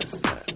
stress that.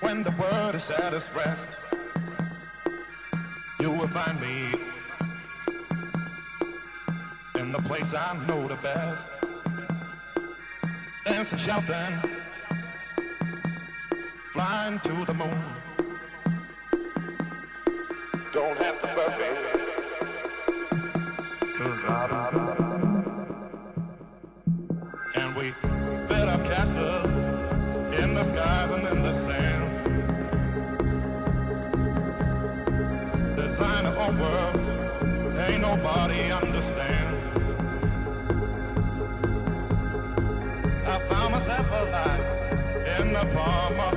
When the world is at its rest. nobody understand. I found myself alive in the palm of